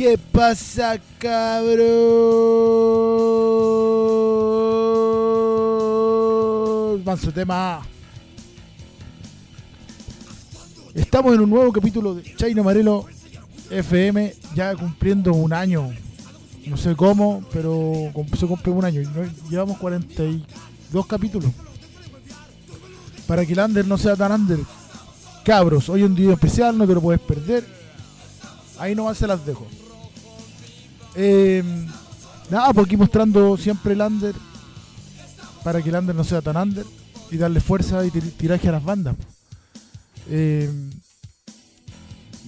¿Qué pasa, cabrón? Manso tema. Estamos en un nuevo capítulo de Chaino Marelo FM, ya cumpliendo un año. No sé cómo, pero se cumple un año. Llevamos 42 capítulos. Para que el under no sea tan under. Cabros, hoy un día especial, no te lo puedes perder. Ahí nomás se las dejo. Eh, nada, pues aquí mostrando siempre el under. Para que el under no sea tan under. Y darle fuerza y tiraje a las bandas. Eh,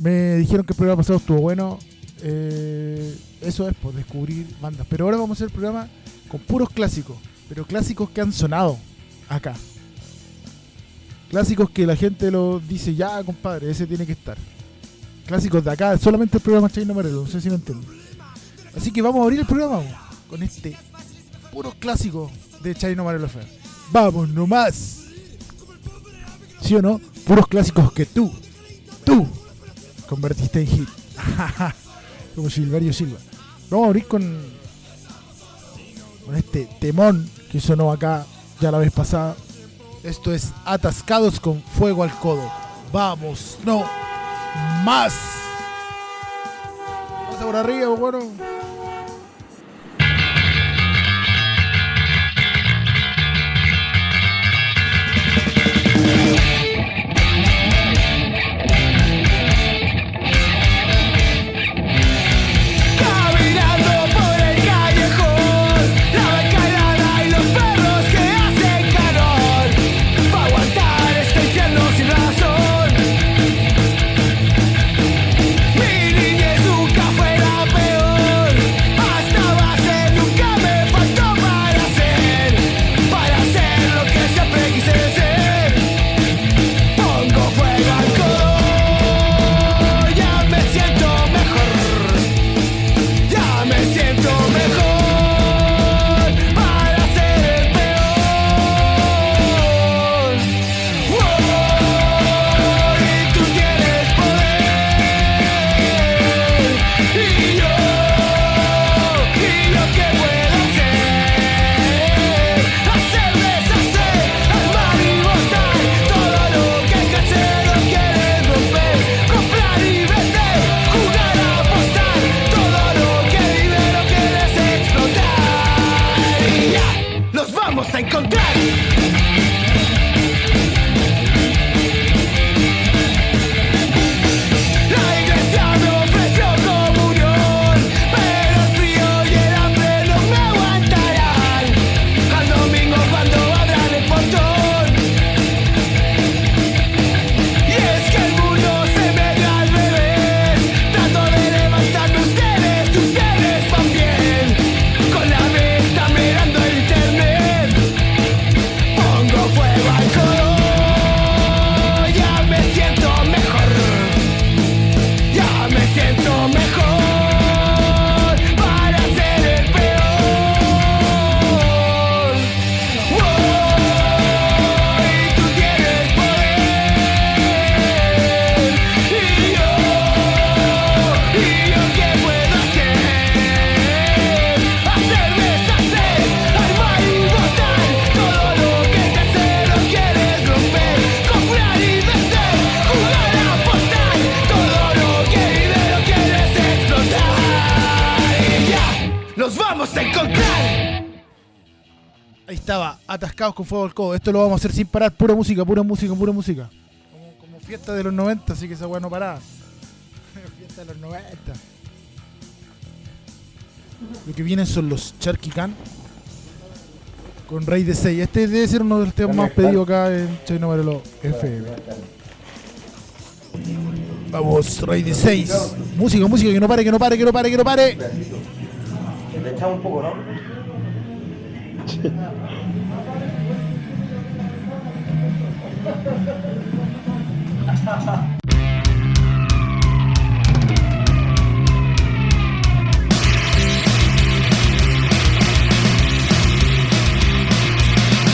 me dijeron que el programa pasado estuvo bueno. Eh, eso es, pues, descubrir bandas. Pero ahora vamos a hacer el programa con puros clásicos. Pero clásicos que han sonado acá. Clásicos que la gente lo dice, ya, compadre, ese tiene que estar. Clásicos de acá, solamente el programa Chaino Marelo, no sé si me entienden. Así que vamos a abrir el programa con este puros clásicos de Chaino Marelo FM. Vamos nomás. ¿Sí o no? Puros clásicos que tú, tú, convertiste en hit. Como Silverio Silva. Vamos a abrir con, con este temón que sonó acá ya la vez pasada. Esto es Atascados con Fuego al Codo. Vamos, no más. Pasa por arriba, bueno. Con fuego al codo. Esto lo vamos a hacer sin parar, pura música, pura música, pura música. Como, fiesta de los 90, así que esa weá no paraba. fiesta de los 90. Lo que vienen son los Cherky Can con Rey de 6. Este debe ser uno de los temas más pedidos acá en Chino Varelo FM. Vamos, Rey de 6. Música, música, que no pare, que no pare, que no pare, que no pare. Le echamos un poco, ¿no?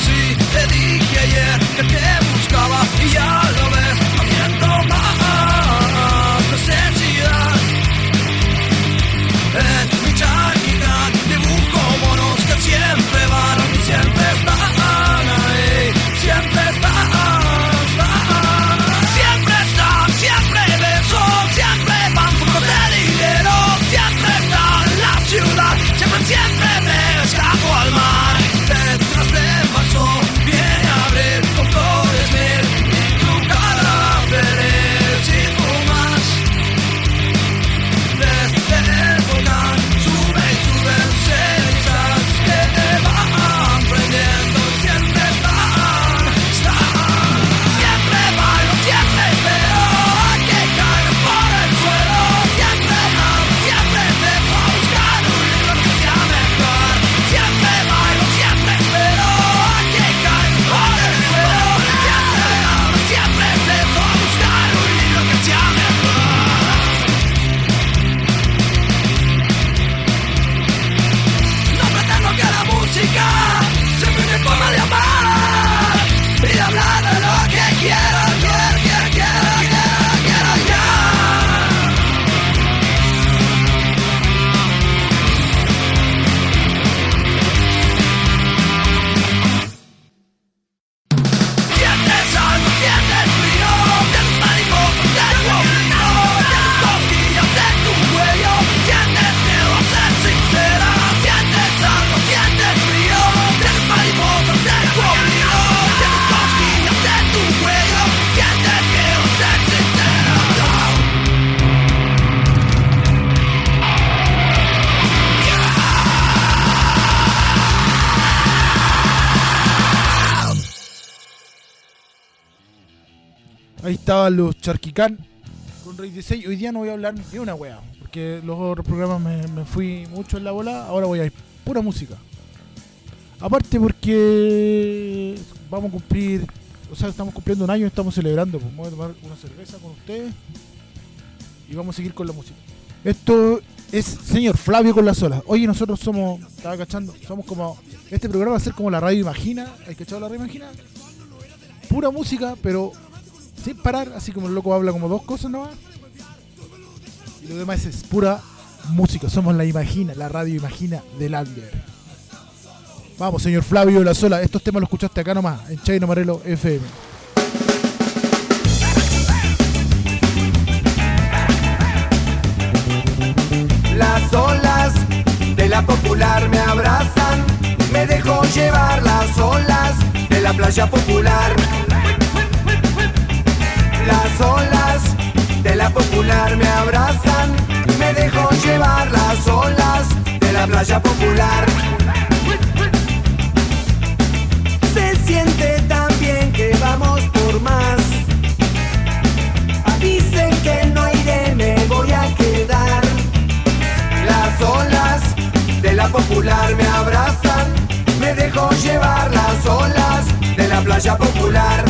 Sí, te dije ayer que te buscaba y Ahí estaban los Charquicán con Rey 16. Hoy día no voy a hablar de una wea, porque los otros programas me, fui mucho en la bola. Ahora voy a ir pura música. Aparte porque vamos a cumplir, o sea, estamos cumpliendo un año estamos celebrando. Pues vamos a tomar una cerveza con ustedes y vamos a seguir con la música. Esto es señor Flavio con las olas. Oye, nosotros somos, estaba cachando, somos como, este programa va a ser como la radio Imagina. ¿Hay cachado la radio Imagina? Pura música, pero sin parar, así como el loco habla como dos cosas nomás. Y lo demás es pura música. Somos la Imagina, la radio Imagina del Under. Vamos, señor Flavio La Sola, estos temas los escuchaste acá nomás, en Chaino Marelo FM. Las olas de la popular me abrazan, me dejo llevar las olas de la playa popular. Las olas de la popular me abrazan, me dejo llevar las olas de la playa popular. Se siente tan bien que vamos por más. Dicen que no iré, me voy a quedar. Las olas de la popular me abrazan, me dejo llevar las olas de la playa popular.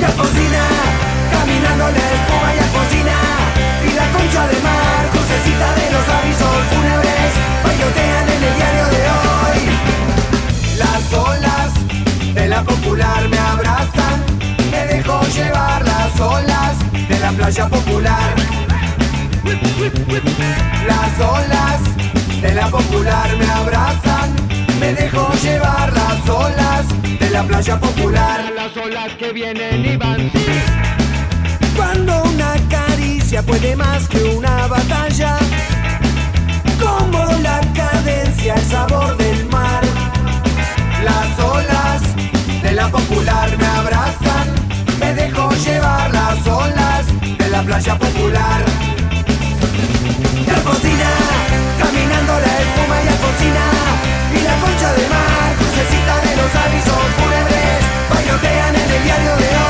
Y Alfonsina, caminando la espuma y Alfonsina, y la concha de mar, crucecita de los avisos fúnebres, bailotean en el diario de hoy. Las olas de la popular me abrazan, me dejo llevar las olas de la playa popular. Las olas de la popular me abrazan, me dejo llevar las olas de la playa popular. Las olas que vienen y van. Cuando una caricia puede más que una batalla, como la cadencia, el sabor del mar. Las olas de la popular me abrazan, me dejo llevar las olas de la playa popular. Y Alfonsina, caminando la espuma y Alfonsina, y la concha de mar, crucecita de los avisos fúnebres, bailotean en el diario de hoy.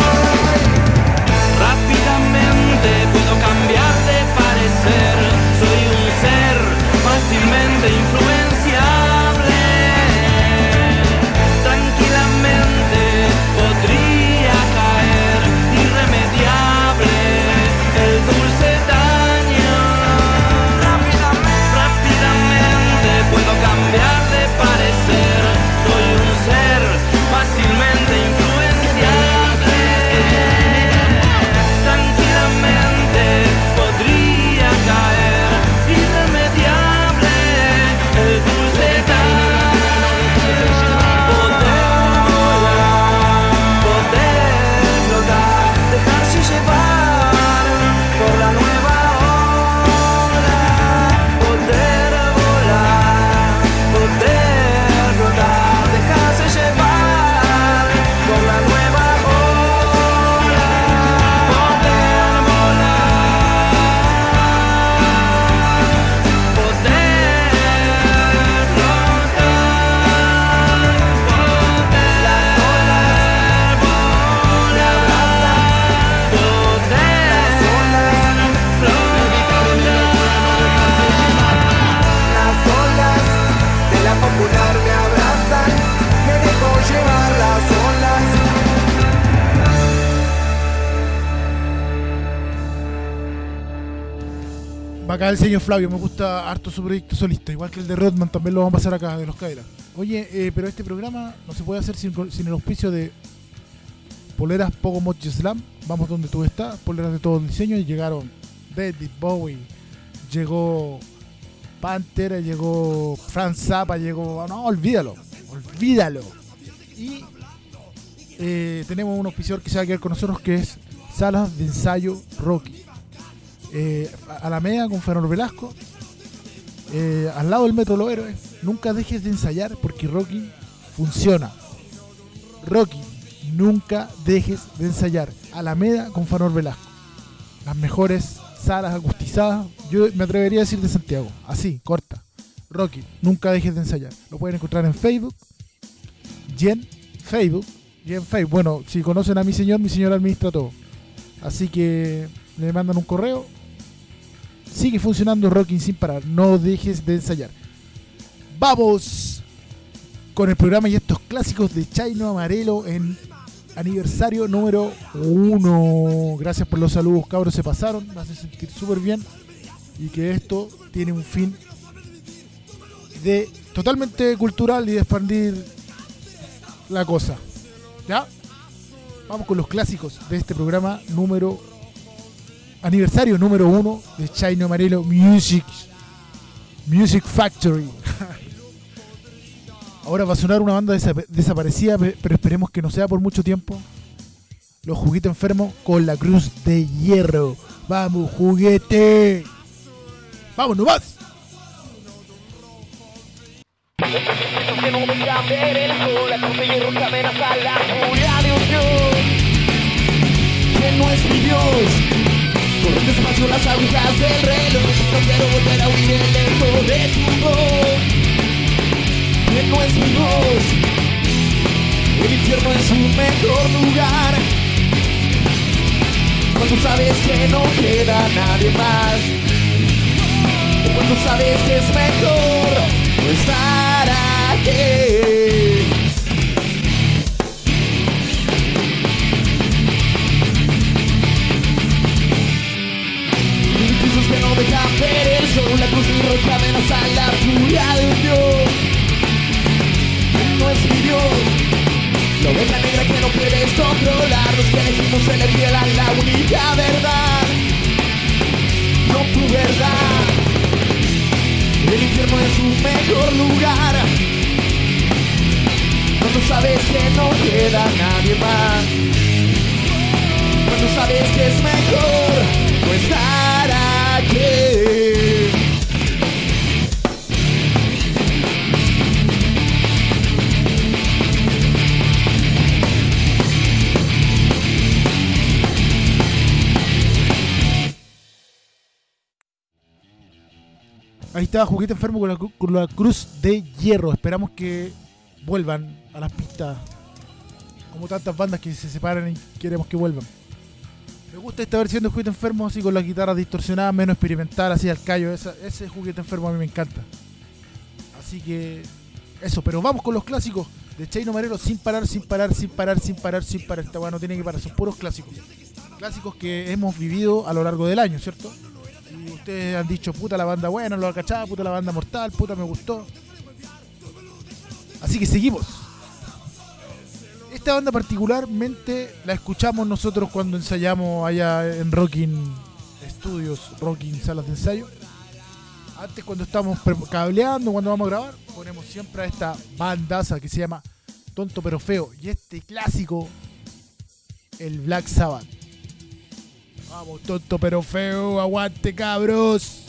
Bacán el señor Flavio, me gusta harto su proyecto solista, igual que el de Rodman, también lo vamos a pasar acá, de los Cadillacs. Oye, eh, pero este programa no se puede hacer sin, el auspicio de Poleras Pogo Mochi Slam, vamos donde tú estás, poleras de todo el diseño, y llegaron David Bowie, llegó Panther, llegó Franz Zappa, llegó... No, olvídalo, olvídalo. Y eh, tenemos un auspiciador que se va a quedar con nosotros que es Salas de Ensayo Rocky eh, Alameda con Fernando Velasco, eh, al lado del Metro Los Héroes. Nunca dejes de ensayar porque Rocky funciona. Rocky, nunca dejes de ensayar. Alameda con Fernando Velasco. Las mejores salas acustizadas, yo me atrevería a decir de Santiago. Así, corta. Rocky, nunca dejes de ensayar. Lo pueden encontrar en Facebook, y en Facebook, y en Facebook. Bueno, si conocen a mi señor, mi señor administra todo. Así que le mandan un correo. Sigue funcionando Rocking sin parar. No dejes de ensayar. Vamos con el programa y estos clásicos de Chaino Amarelo en aniversario número uno. Gracias por los saludos, cabros. Se pasaron. Me hace sentir súper bien. Y que esto tiene un fin de totalmente cultural y de expandir la cosa. ¿Ya? Vamos con los clásicos de este programa número aniversario número uno de Chino Amarelo Music Music Factory. Ahora va a sonar una banda desa- desaparecida, pe- pero esperemos que no sea por mucho tiempo. Los juguetes enfermos con la cruz de hierro. Vamos, juguete. Vamos nomás. Despacio las agujas del reloj, no quiero volver a oír el eco de tu voz, que no es mi voz. El infierno es un mejor lugar, cuando sabes que no queda nadie más. Cuando sabes que es mejor no estar aquí. Edificios que no dejan ver el sol, la cruz y roja amenaza la furia de un Dios. Él no es mi Dios. La oveja negra que no puedes controlar, los que elegimos elegir a la única verdad, no tu verdad. El infierno es un mejor lugar Cuando sabes que no queda nadie más Cuando sabes que es mejor no estar Ahí está Juguete Enfermo con la cruz de hierro. Esperamos que vuelvan a las pistas. Como tantas bandas que se separan y queremos que vuelvan. Me gusta esta versión de Juguete Enfermo, así con las guitarras distorsionadas, menos experimental, así al callo. Ese Juguete Enfermo a mí me encanta. Así que eso, pero vamos con los clásicos de Chaino Marero sin parar, sin parar, sin parar, sin parar, sin parar. Esta weá no tiene que parar, son puros clásicos. Clásicos que hemos vivido a lo largo del año, ¿cierto? Y ustedes han dicho, puta la banda buena, lo cachaba, puta la banda mortal, puta me gustó. Así que seguimos. Esta banda particularmente la escuchamos nosotros cuando ensayamos allá en Rocking Studios, Rocking Salas de Ensayo. Antes cuando estamos cableando, cuando vamos a grabar, ponemos siempre a esta bandaza que se llama Tonto pero Feo. Y este clásico, el Black Sabbath. Vamos, tonto pero feo, aguante cabros.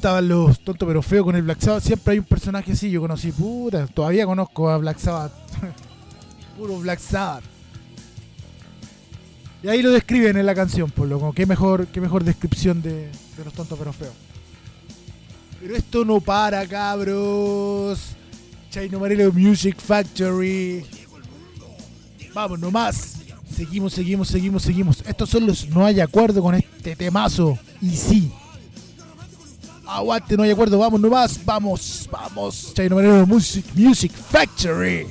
Estaban los tontos pero feos con el Black Sabbath. Siempre hay un personaje así. Yo conocí, puta, todavía conozco a Black Sabbath. Puro Black Sabbath. Y ahí lo describen en la canción, por lo qué mejor, qué mejor descripción de, de los tontos pero feos. Pero esto no para, cabros. Chino Marelo Music Factory. Vamos nomás. Seguimos, seguimos, seguimos, seguimos. Estos son los no hay acuerdo con este temazo. Y sí. Aguante, no hay acuerdo. Vamos nomás. Vamos, vamos. Chino Marelo Music, Music Factory.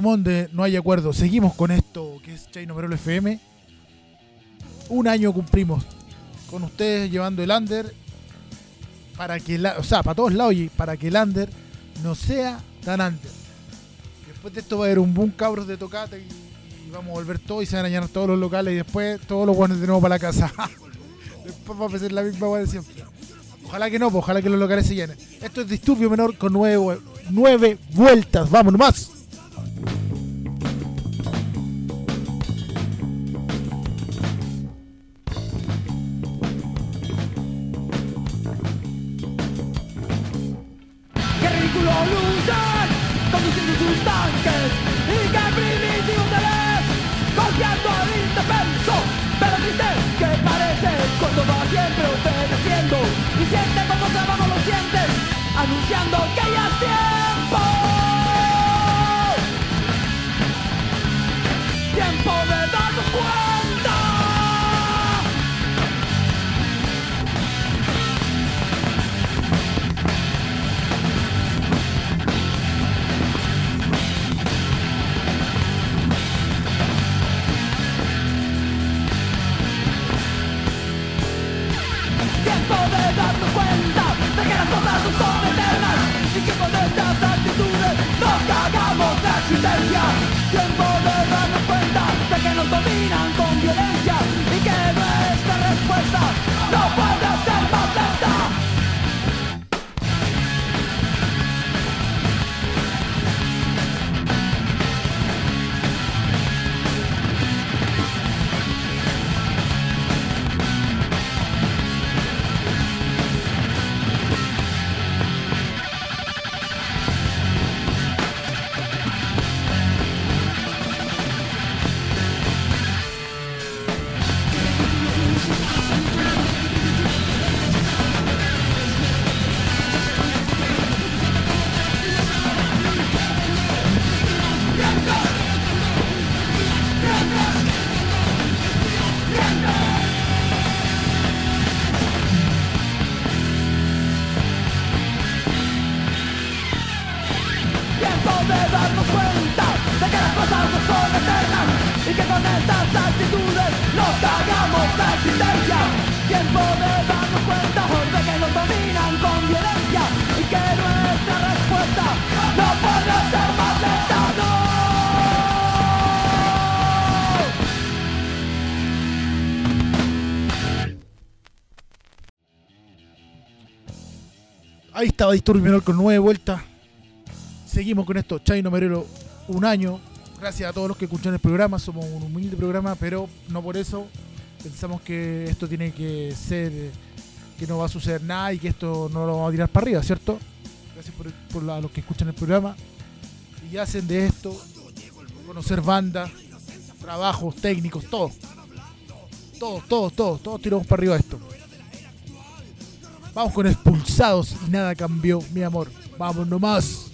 Temón, No hay acuerdo. Seguimos con esto que es Merolo FM. Un año cumplimos con ustedes llevando el under para que, la, o sea, para todos lados y para que el under no sea tan under. Después de esto va a haber un boom cabros de tocata y, vamos a volver todo y se van a llenar todos los locales y después todos los guanes de nuevo para la casa. después va a ser la misma hueá de siempre. Ojalá que no, pues, ojalá que los locales se llenen. Esto es Disturbio Menor con nueve, nueve vueltas. Vamos nomás. Ahí estaba Disturbio Menor con nueve vueltas. Seguimos con esto, Chaino Merelo, un año. Gracias a todos los que escuchan el programa. Somos un humilde programa, pero no por eso pensamos que esto tiene que ser, que no va a suceder nada y que esto no lo vamos a tirar para arriba, ¿cierto? Gracias por, por los que escuchan el programa y hacen de esto conocer bandas, trabajos técnicos, todo. Todos, todos, todos, todos tiramos para arriba esto. Vamos con expulsados y nada cambió, mi amor. Vamos nomás.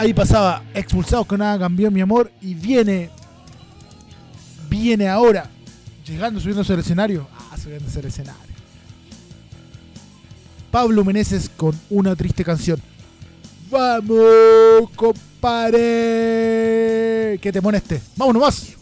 Ahí pasaba expulsados con nada cambió mi amor y viene, viene ahora, llegando, subiéndose al escenario. Ah, subiéndose al escenario. Pablo Meneses con una triste canción. ¡Vamos, compadre! ¿Qué te pone este? ¡Vamos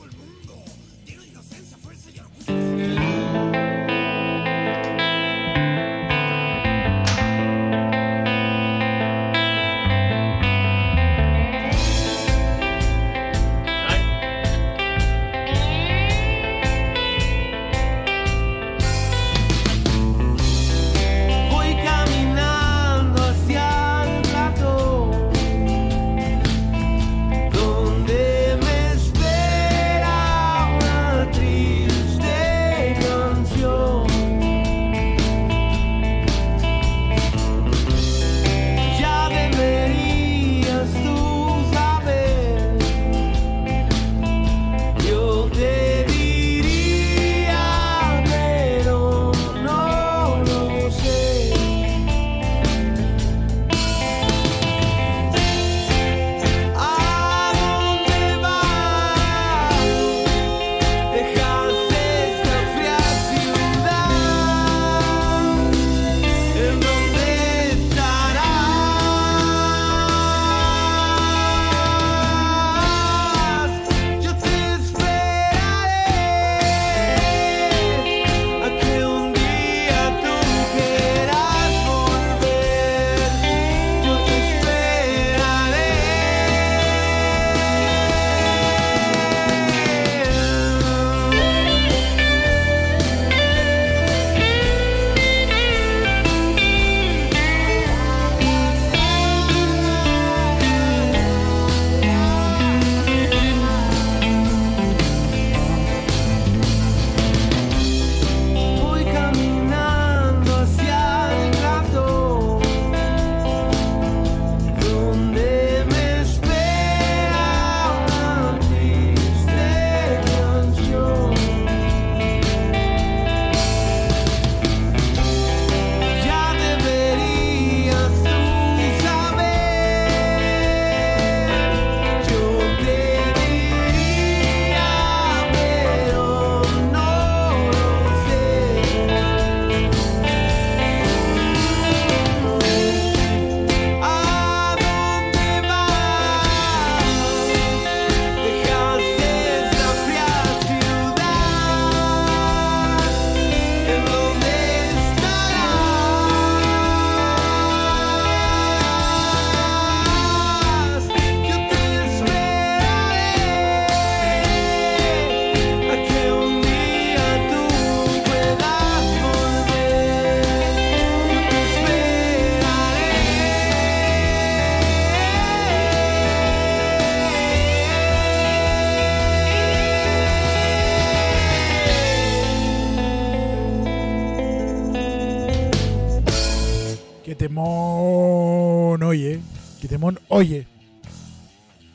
nomás! temón, oye. Que temón, oye.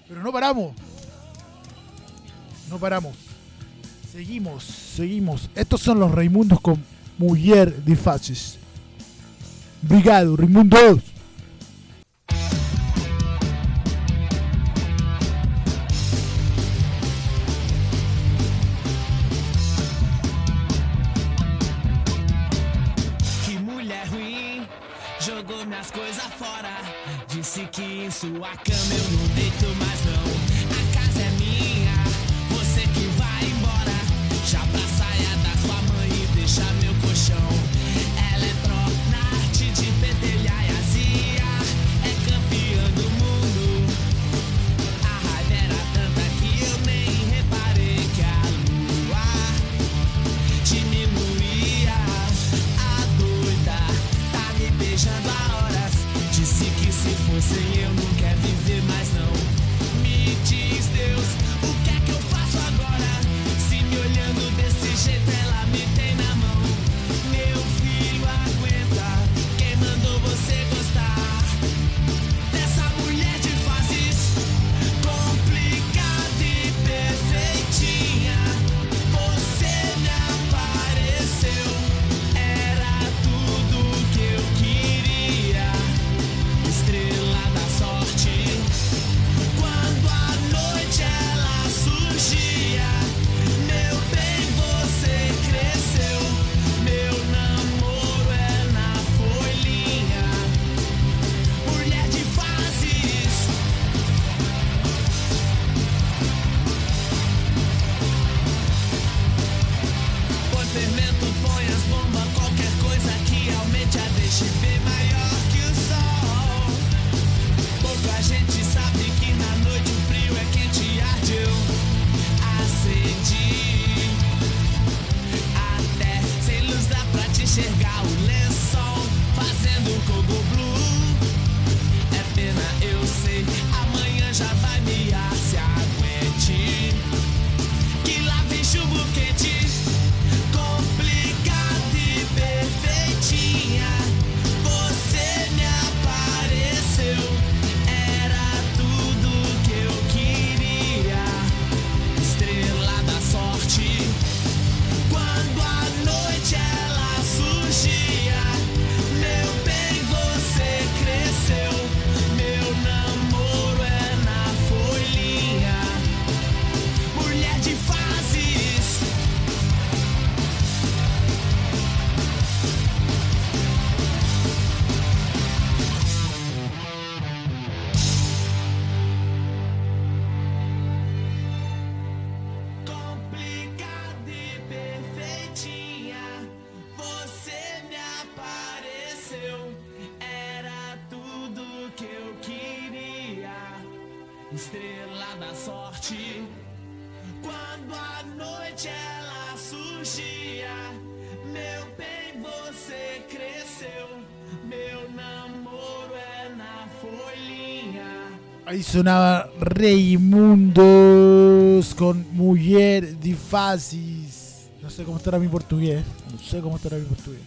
Pero no paramos. No paramos. Seguimos, seguimos. Estos son los Raimundos con Mujer de Faces. Obrigado, Raimundos. Sonaba Raimundos con Mujer de Faces. No sé cómo estará mi portugués. No sé cómo estará mi portugués.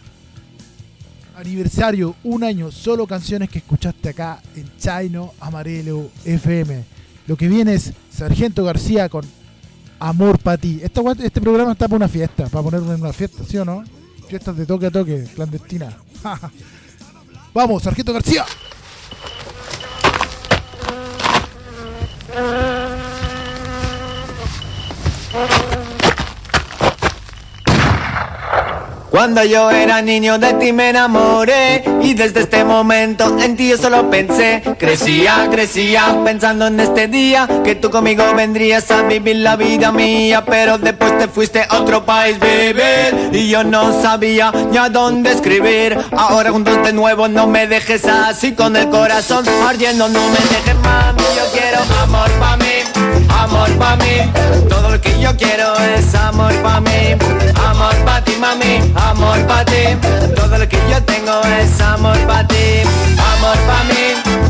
Aniversario, un año, solo canciones que escuchaste acá en Chino Amarelo FM. Lo que viene es Sargento García con Amor para ti. Gua- este programa está para una fiesta, para ponerlo en una fiesta, ¿sí o no? Fiestas de toque a toque, clandestina. Vamos, Sargento García. Cuando yo era niño de ti me enamoré. Y desde este momento en ti yo solo pensé. Crecía, crecía pensando en este día. Que tú conmigo vendrías a vivir la vida mía, pero después te fuiste a otro país vivir y yo no sabía ni a dónde escribir. Ahora juntos de nuevo no me dejes así. Con el corazón ardiendo, no me dejes mami, yo quiero amor pa mí, amor pa mí. Todo lo que yo quiero es amor pa mí, amor pa ti mami, amor pa ti. Todo lo que yo tengo es amor pa ti, amor pa mí,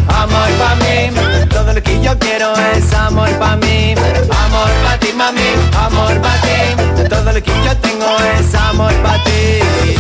amor pa mí. Todo lo que yo quiero es amor pa mí, amor pa ti mami, amor pa ti. Todo lo que yo tengo es amor pa ti.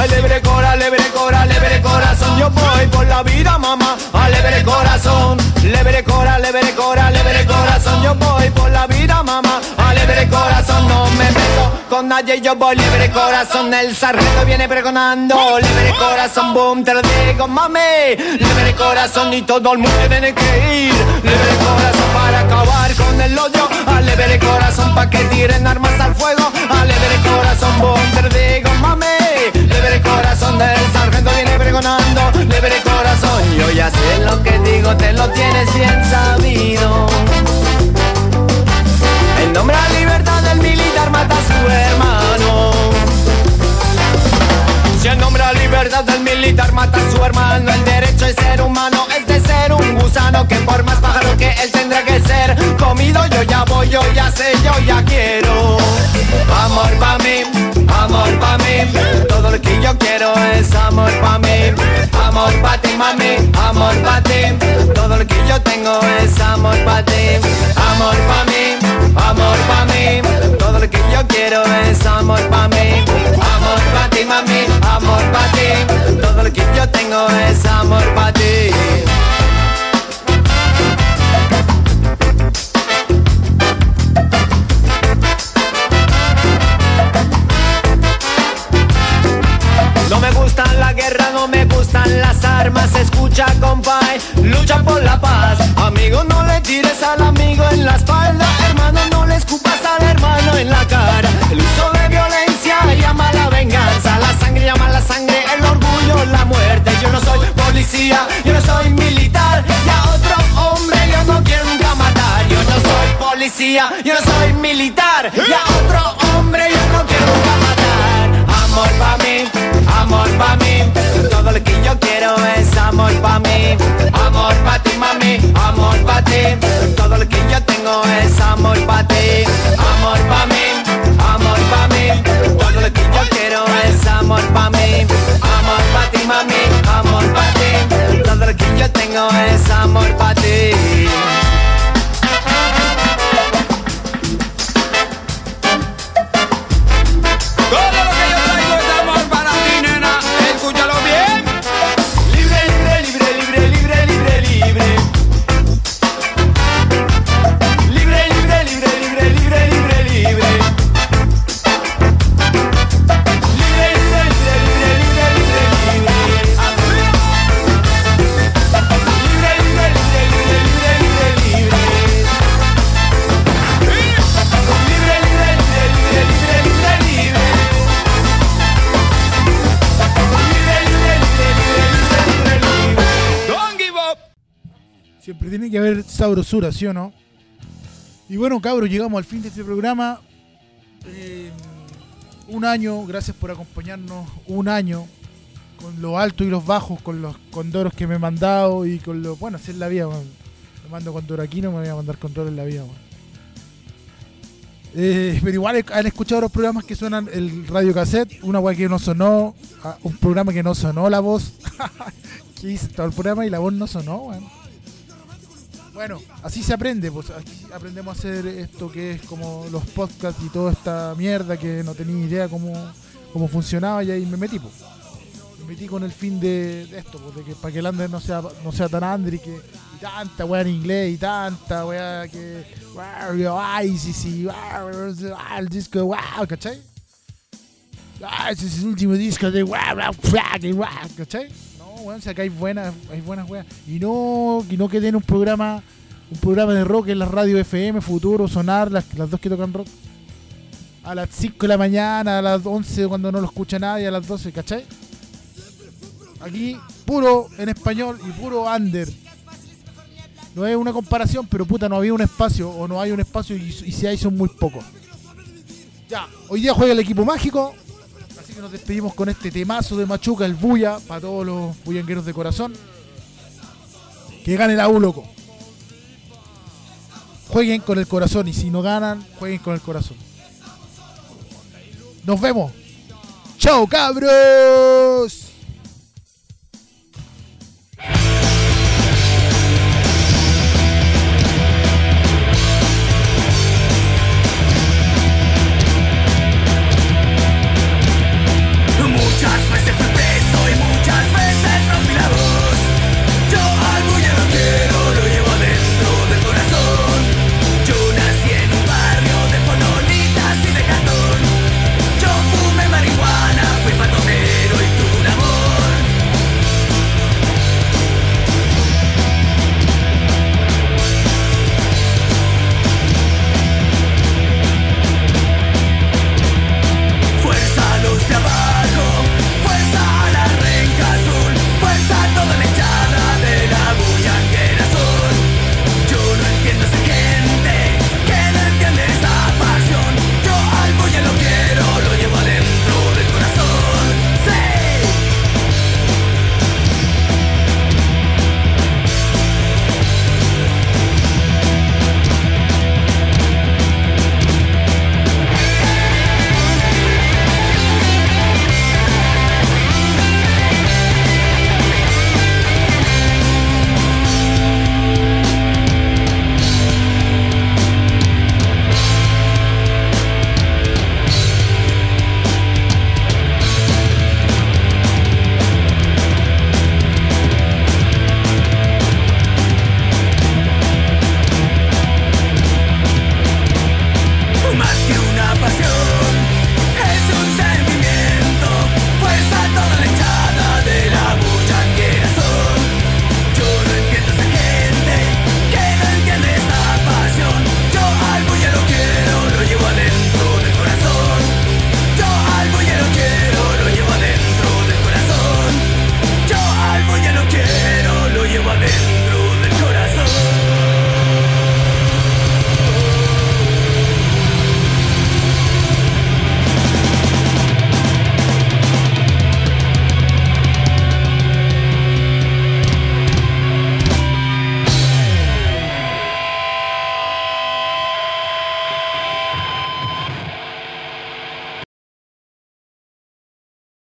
Alebre cora, alebre cora, alebre corazón. Yo voy por la vida, mamá. Alebre corazón. Lebre cora, lebre cora, lebre corazón. Yo voy por la vida, mamá. Alebre corazón. No me meto con nadie, yo voy libre corazón. El sarreto viene pregonando. Libre corazón, boom, te lo digo, mami. Libre corazón y todo el mundo tiene que ir. Libre corazón para acabar con el odio. Alebre corazón para que tiren armas al fuego. Alebre corazón, boom, te lo digo, mami. Libre corazón del sargento viene pregonando. Libre corazón, yo ya sé lo que digo, te lo tienes bien sabido. En nombre a libertad del militar mata a su hermano. Si en nombre a libertad del militar mata a su hermano, el derecho de ser humano de ser un gusano que por más pájaro que él tendrá que ser comido. Yo ya voy, yo ya sé, yo ya quiero. Amor pa' mí, amor pa' mí, todo lo que yo quiero es amor pa' mí. Amor pa' ti, mami, amor pa' ti, todo lo que yo tengo es amor pa' ti. Amor pa' mí, amor pa' mí, todo lo que yo quiero es amor pa' mí. Amor pa' ti, mami, amor pa' ti, todo lo que yo tengo es amor pa' ti. Me gustan la guerra, no me gustan las armas. Escucha, compay, lucha por la paz. Amigo, no le tires al amigo en la espalda. Hermano, no le escupas tengo es amor pa' Siempre tiene que haber sabrosura, ¿sí o no? Y bueno, cabros, llegamos al fin de este programa. Eh, un año, gracias por acompañarnos. Un año con los altos y los bajos, con los condoros que me he mandado y con los. Bueno, así es la vida, weón. Me mando condor aquí, no me voy a mandar condor en la vida, weón. Eh, pero igual han escuchado los programas que suenan el radio cassette, una weá que no sonó, ah, un programa que no sonó la voz. que hice todo el programa y la voz no sonó, weón. Bueno, así se aprende, pues así aprendemos a hacer esto que es como los podcasts y toda esta mierda que no tenía idea cómo, cómo funcionaba y ahí me metí, pues. Me metí con el fin de, esto, pues, de que para que el Ander no sea, no sea tan Ander y que y tanta weá en inglés y tanta weá que wow, ay, sí, sí, wow, el disco, wow, ¿cachai? Ah, ese es el último disco de wow, wow, wow, ¿cachai? Weón, sea, que hay buenas, hay buenas weas. Y no, que no quede en un programa, un programa de rock en la radio FM, Futuro, Sonar, las, las dos que tocan rock. A las 5 de la mañana, a las 11 cuando no lo escucha nadie, a las 12, ¿cachai? Aquí, puro en español y puro under. No es una comparación, pero puta, no había un espacio, o no hay un espacio, y, y si hay son muy pocos. Ya, hoy día juega el equipo mágico, que nos despedimos con este temazo de Machuca, el Buya, para todos los bullangueros de corazón. Que gane la U, loco. Jueguen con el corazón, y si no ganan, jueguen con el corazón. Nos vemos. Chao, cabros.